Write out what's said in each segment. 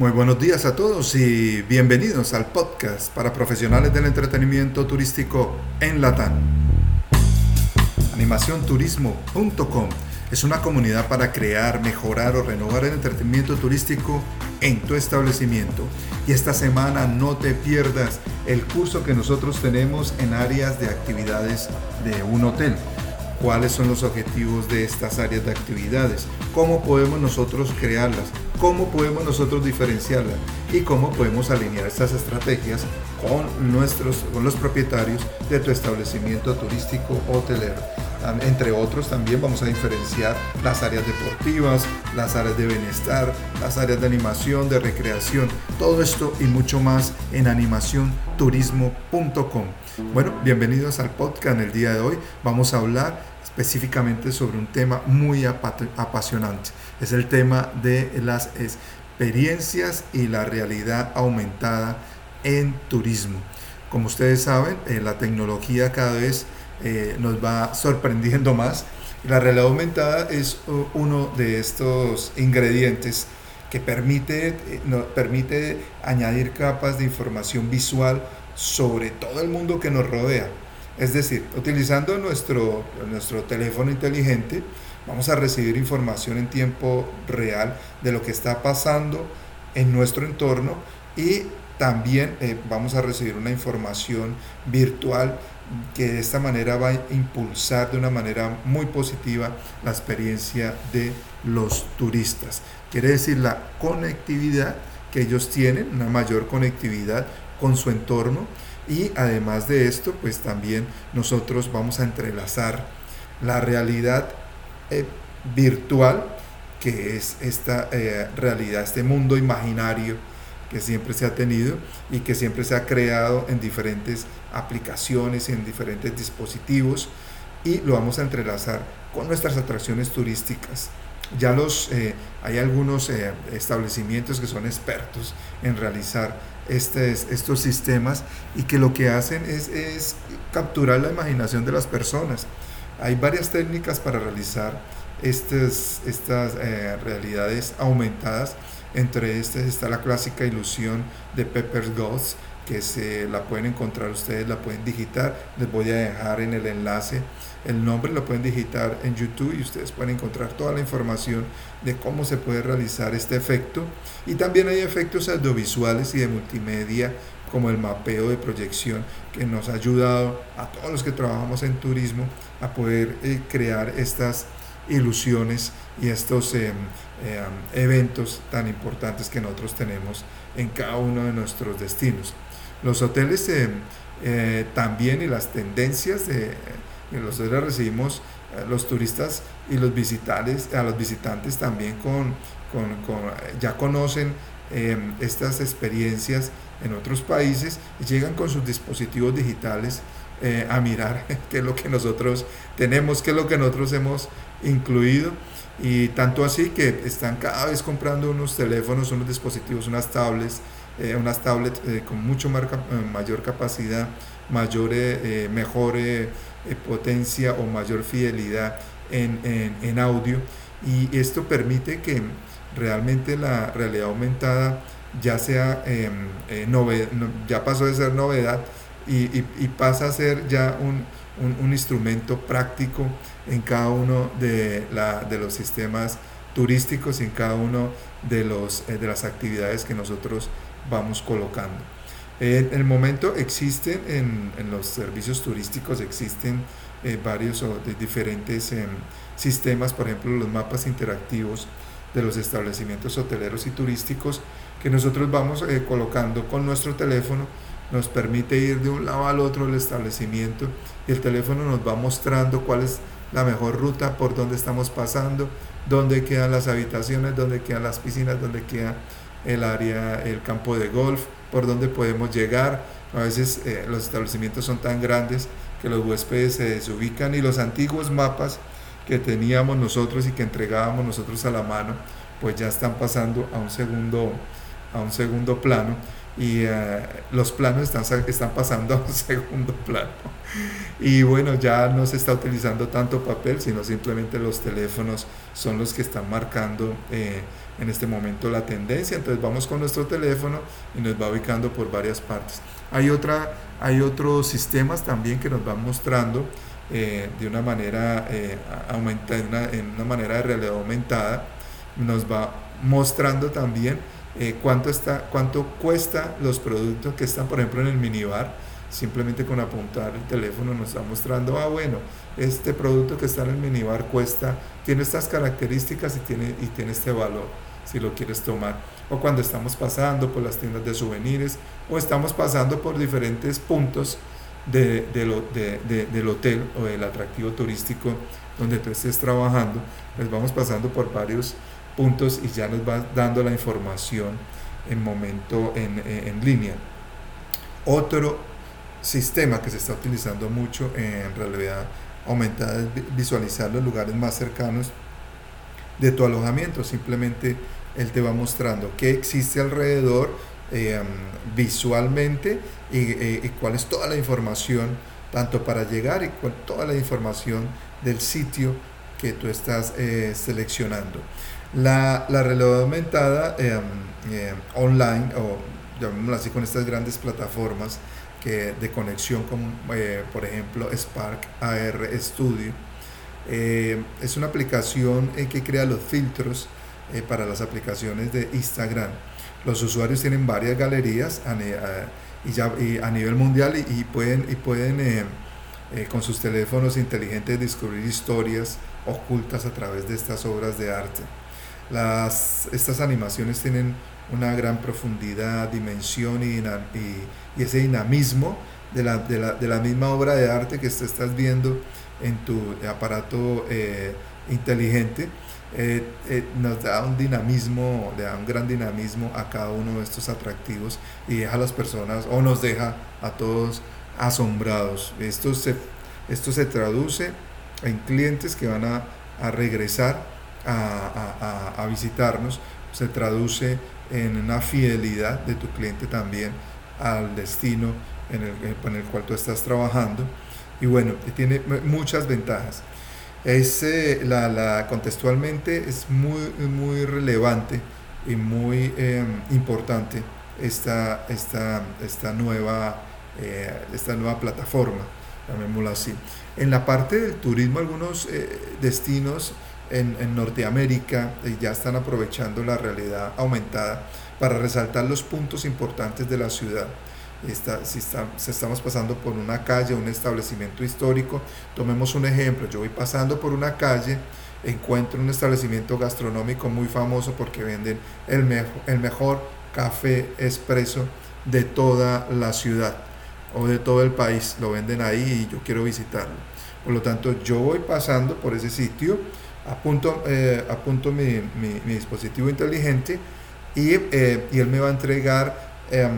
Muy buenos días a todos y bienvenidos al podcast para profesionales del entretenimiento turístico en Latam. Animacionturismo.com es una comunidad para crear, mejorar o renovar el entretenimiento turístico en tu establecimiento. Y esta semana no te pierdas el curso que nosotros tenemos en áreas de actividades de un hotel cuáles son los objetivos de estas áreas de actividades, cómo podemos nosotros crearlas, cómo podemos nosotros diferenciarlas y cómo podemos alinear estas estrategias con, nuestros, con los propietarios de tu establecimiento turístico hotelero. Entre otros también vamos a diferenciar las áreas deportivas, las áreas de bienestar, las áreas de animación, de recreación, todo esto y mucho más en animacionturismo.com. Bueno, bienvenidos al podcast. En el día de hoy vamos a hablar específicamente sobre un tema muy apasionante. Es el tema de las experiencias y la realidad aumentada en turismo. Como ustedes saben, eh, la tecnología cada vez eh, nos va sorprendiendo más. La realidad aumentada es uno de estos ingredientes que permite, eh, permite añadir capas de información visual sobre todo el mundo que nos rodea es decir, utilizando nuestro, nuestro teléfono inteligente, vamos a recibir información en tiempo real de lo que está pasando en nuestro entorno y también eh, vamos a recibir una información virtual que de esta manera va a impulsar de una manera muy positiva la experiencia de los turistas. Quiere decir la conectividad que ellos tienen, una mayor conectividad con su entorno y además de esto, pues también nosotros vamos a entrelazar la realidad eh, virtual, que es esta eh, realidad, este mundo imaginario que siempre se ha tenido y que siempre se ha creado en diferentes aplicaciones y en diferentes dispositivos y lo vamos a entrelazar con nuestras atracciones turísticas. Ya los, eh, hay algunos establecimientos que son expertos en realizar estos sistemas y que lo que hacen es, capturar la imaginación de las personas. Hay varias técnicas para realizar estas, estas eh, realidades aumentadas. Entre estas está la clásica ilusión de Pepper's Ghost, que se la pueden encontrar ustedes, la pueden digitar. Les voy a dejar en el enlace el nombre, lo pueden digitar en YouTube y ustedes pueden encontrar toda la información de cómo se puede realizar este efecto. Y también hay efectos audiovisuales y de multimedia como el mapeo de proyección que nos ha ayudado a todos los que trabajamos en turismo a poder eh, crear estas ilusiones y estos em, em, eventos tan importantes que nosotros tenemos en cada uno de nuestros destinos. Los hoteles eh, también y las tendencias de los hoteles recibimos los turistas y los visitantes, a los visitantes también con, ya conocen estas experiencias en otros países y llegan con sus dispositivos digitales eh, a mirar qué es lo que nosotros tenemos, qué es lo que nosotros hemos incluido. Y tanto así que están cada vez comprando unos teléfonos, unos dispositivos, unas tablets, eh, unas tablets eh, con mucho mayor capacidad, mayor, mejor potencia o mayor fidelidad en, audio. Y esto permite que realmente la realidad aumentada ya sea em, eh, ya pasó de ser novedad y, pasa a ser ya un, instrumento práctico en cada uno de, la, de los sistemas turísticos y en cada uno de, los, eh, de las actividades que nosotros vamos colocando. En el momento existen en, los servicios turísticos, existen eh, varios o de diferentes em, sistemas, por ejemplo los mapas interactivos de los establecimientos hoteleros y turísticos que nosotros vamos eh, colocando con nuestro teléfono, nos permite ir de un lado al otro del establecimiento y el teléfono nos va mostrando cuál es la mejor ruta, por dónde estamos pasando, dónde quedan las habitaciones, dónde quedan las piscinas, dónde queda el área, el campo de golf, por dónde podemos llegar. A veces eh, los establecimientos son tan grandes que los huéspedes se desubican y los antiguos mapas que teníamos nosotros y que entregábamos nosotros a la mano, pues ya están pasando a un segundo, a un segundo plano y eh, los planos están, están pasando a un segundo plano. Y bueno, ya no se está utilizando tanto papel, sino simplemente los teléfonos son los que están marcando eh, en este momento la tendencia. Entonces vamos con nuestro teléfono y nos va ubicando por varias partes. Hay, otra, hay otros sistemas también que nos van mostrando eh, de una manera aumentada, en una manera de realidad aumentada, nos va mostrando también eh, cuánto, está, cuánto cuesta los productos que están, por ejemplo, en el minibar. Simplemente con apuntar el teléfono nos está mostrando, ah, bueno, este producto que está en el minibar cuesta, tiene estas características y tiene, y tiene este valor, si lo quieres tomar. O cuando estamos pasando por las tiendas de souvenirs o estamos pasando por diferentes puntos de, de, del hotel o del atractivo turístico donde tú estés trabajando, pues vamos pasando por varios puntos y ya nos va dando la información en momento en, en línea. Otro sistema que se está utilizando mucho en realidad aumentada es visualizar los lugares más cercanos de tu alojamiento. Simplemente él te va mostrando qué existe alrededor eh, visualmente y, cuál es toda la información, tanto para llegar y cuál, toda la información del sitio que tú estás eh, seleccionando. La, la realidad aumentada em, em, online, o llamémoslo así, con estas grandes plataformas que, de conexión, como eh, por ejemplo Spark AR Studio, eh, es una aplicación eh, que crea los filtros para las aplicaciones de Instagram. Los usuarios tienen varias galerías a, y ya, a nivel mundial y, pueden, y pueden con sus teléfonos inteligentes descubrir historias ocultas a través de estas obras de arte. Las, estas animaciones tienen una gran profundidad, dimensión y, y, ese dinamismo de la, de, la, de la, misma obra de arte que estás viendo en tu aparato eh, inteligente. Eh, eh, nos da un dinamismo, le da un gran dinamismo a cada uno de estos atractivos y deja a las personas o nos deja a todos asombrados. Esto se, esto se traduce en clientes que van a, a regresar a, visitarnos, se traduce en una fidelidad de tu cliente también al destino en el, en el cual tú estás trabajando. Y bueno, tiene muchas ventajas. Es, la, la, contextualmente es muy, muy relevante y muy em, importante esta, esta, esta, nueva, eh, esta nueva plataforma, llamémoslo así. En la parte del turismo, algunos eh, destinos en, Norteamérica y ya están aprovechando la realidad aumentada para resaltar los puntos importantes de la ciudad. si, estamos pasando por una calle, un establecimiento histórico, tomemos un ejemplo, yo voy pasando por una calle, encuentro un establecimiento gastronómico muy famoso porque venden el, el mejor café expreso de toda la ciudad o de todo el país, lo venden ahí y yo quiero visitarlo. Por lo tanto, yo voy pasando por ese sitio, apunto, eh, apunto mi, mi, dispositivo inteligente y, eh, y, él me va a entregar em,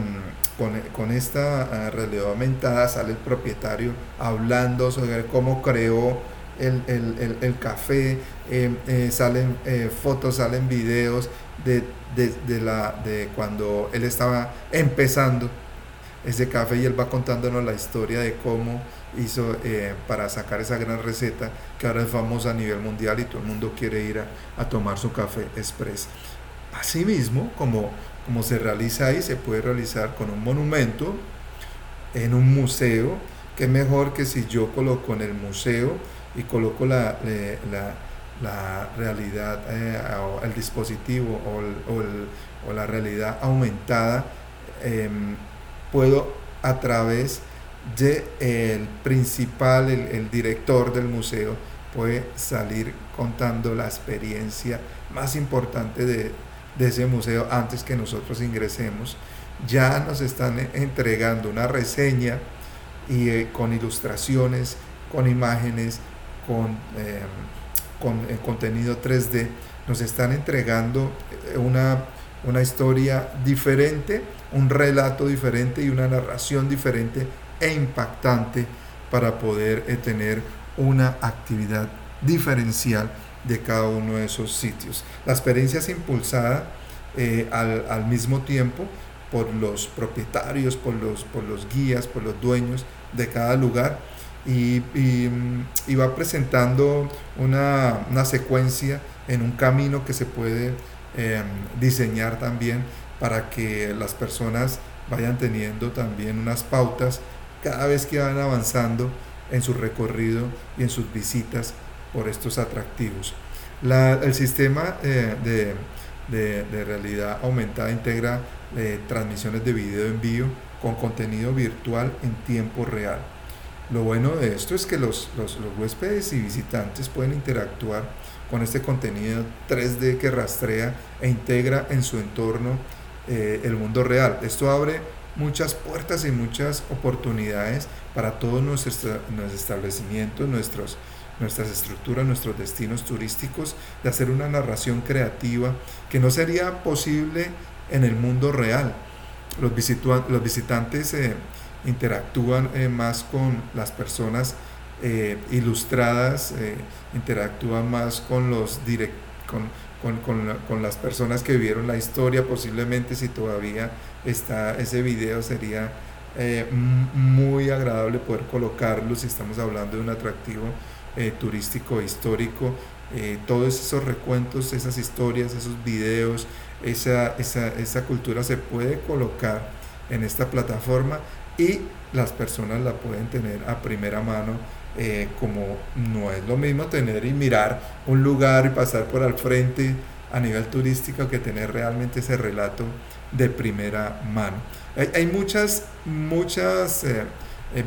con, con, esta uh, realidad aumentada, sale el propietario hablando sobre cómo creó el, el, el, café, em, eh, salen fotos, salen videos de, de, de, la, de cuando él estaba empezando ese café y él va contándonos la historia de cómo hizo eh, para sacar esa gran receta que ahora es famosa a nivel mundial y todo el mundo quiere ir a, tomar su café express. Asimismo, como, como se realiza ahí, se puede realizar con un monumento en un museo, que mejor que si yo coloco en el museo y coloco la, la, la realidad, eh, o el dispositivo o, o, la realidad aumentada, em, puedo a través de el principal, el, director del museo, puede salir contando la experiencia más importante de, ese museo antes que nosotros ingresemos. Ya nos están entregando una reseña y eh, con ilustraciones, con imágenes, con, em, con eh, contenido 3D, nos están entregando eh, una, una historia diferente, un relato diferente y una narración diferente e impactante para poder eh, tener una actividad diferencial de cada uno de esos sitios. La experiencia es impulsada eh, al, mismo tiempo por los propietarios, por los, por los guías, por los dueños de cada lugar y, y, va presentando una, una, secuencia en un camino que se puede em, diseñar también para que las personas vayan teniendo también unas pautas cada vez que van avanzando en su recorrido y en sus visitas por estos atractivos. el sistema eh, de, de, realidad aumentada integra eh, transmisiones de video en vivo con contenido virtual en tiempo real. Lo bueno de esto es que los, los, huéspedes y visitantes pueden interactuar con este contenido 3D que rastrea e integra en su entorno eh, el mundo real. Esto abre muchas puertas y muchas oportunidades para todos nuestros, nuestros establecimientos, nuestros, nuestras estructuras, nuestros destinos turísticos, de hacer una narración creativa que no sería posible en el mundo real. Los, los visitantes eh, interactúan eh, más con las personas eh, ilustradas, interactúan más con los con, con, con, las personas que vivieron la historia, posiblemente si todavía está ese video sería muy agradable poder colocarlo si estamos hablando de un atractivo eh, turístico histórico, eh, todos esos recuentos, esas historias, esos videos, esa, esa, esa, cultura se puede colocar en esta plataforma y las personas la pueden tener a primera mano. Eh, como no es lo mismo tener y mirar un lugar y pasar por al frente a nivel turístico que tener realmente ese relato de primera mano. Hay, hay muchas, muchas eh,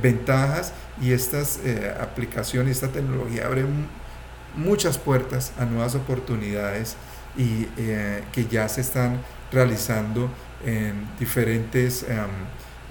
ventajas y estas eh, aplicaciones, esta tecnología abre muchas puertas a nuevas oportunidades y eh, que ya se están realizando en diferentes em,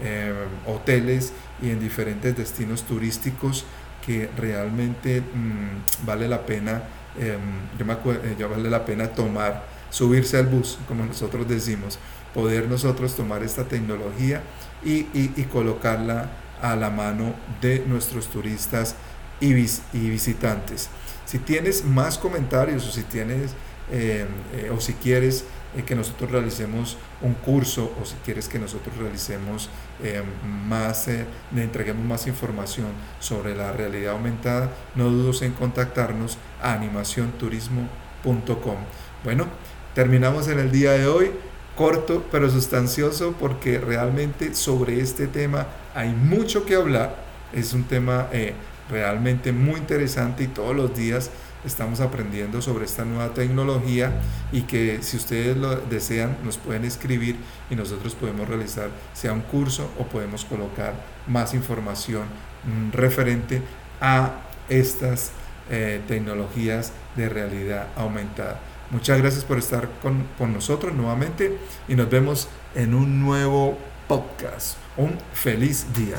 em, hoteles y en diferentes destinos turísticos que realmente mm, vale la pena em, ya vale la pena tomar subirse al bus como nosotros decimos poder nosotros tomar esta tecnología y, colocarla a la mano de nuestros turistas y, visitantes. Si tienes más comentarios o si tienes eh, eh, o si quieres eh, que nosotros realicemos un curso o si quieres que nosotros realicemos más, le entreguemos más información sobre la realidad aumentada, no dudes en contactarnos a animacionturismo.com. Bueno, terminamos en el día de hoy corto pero sustancioso porque realmente sobre este tema hay mucho que hablar. Es un tema eh, realmente muy interesante y todos los días estamos aprendiendo sobre esta nueva tecnología y que si ustedes lo desean nos pueden escribir y nosotros podemos realizar sea un curso o podemos colocar más información mm, referente a estas eh, tecnologías de realidad aumentada. Muchas gracias por estar con, con nosotros nuevamente y nos vemos en un nuevo podcast. Un feliz día.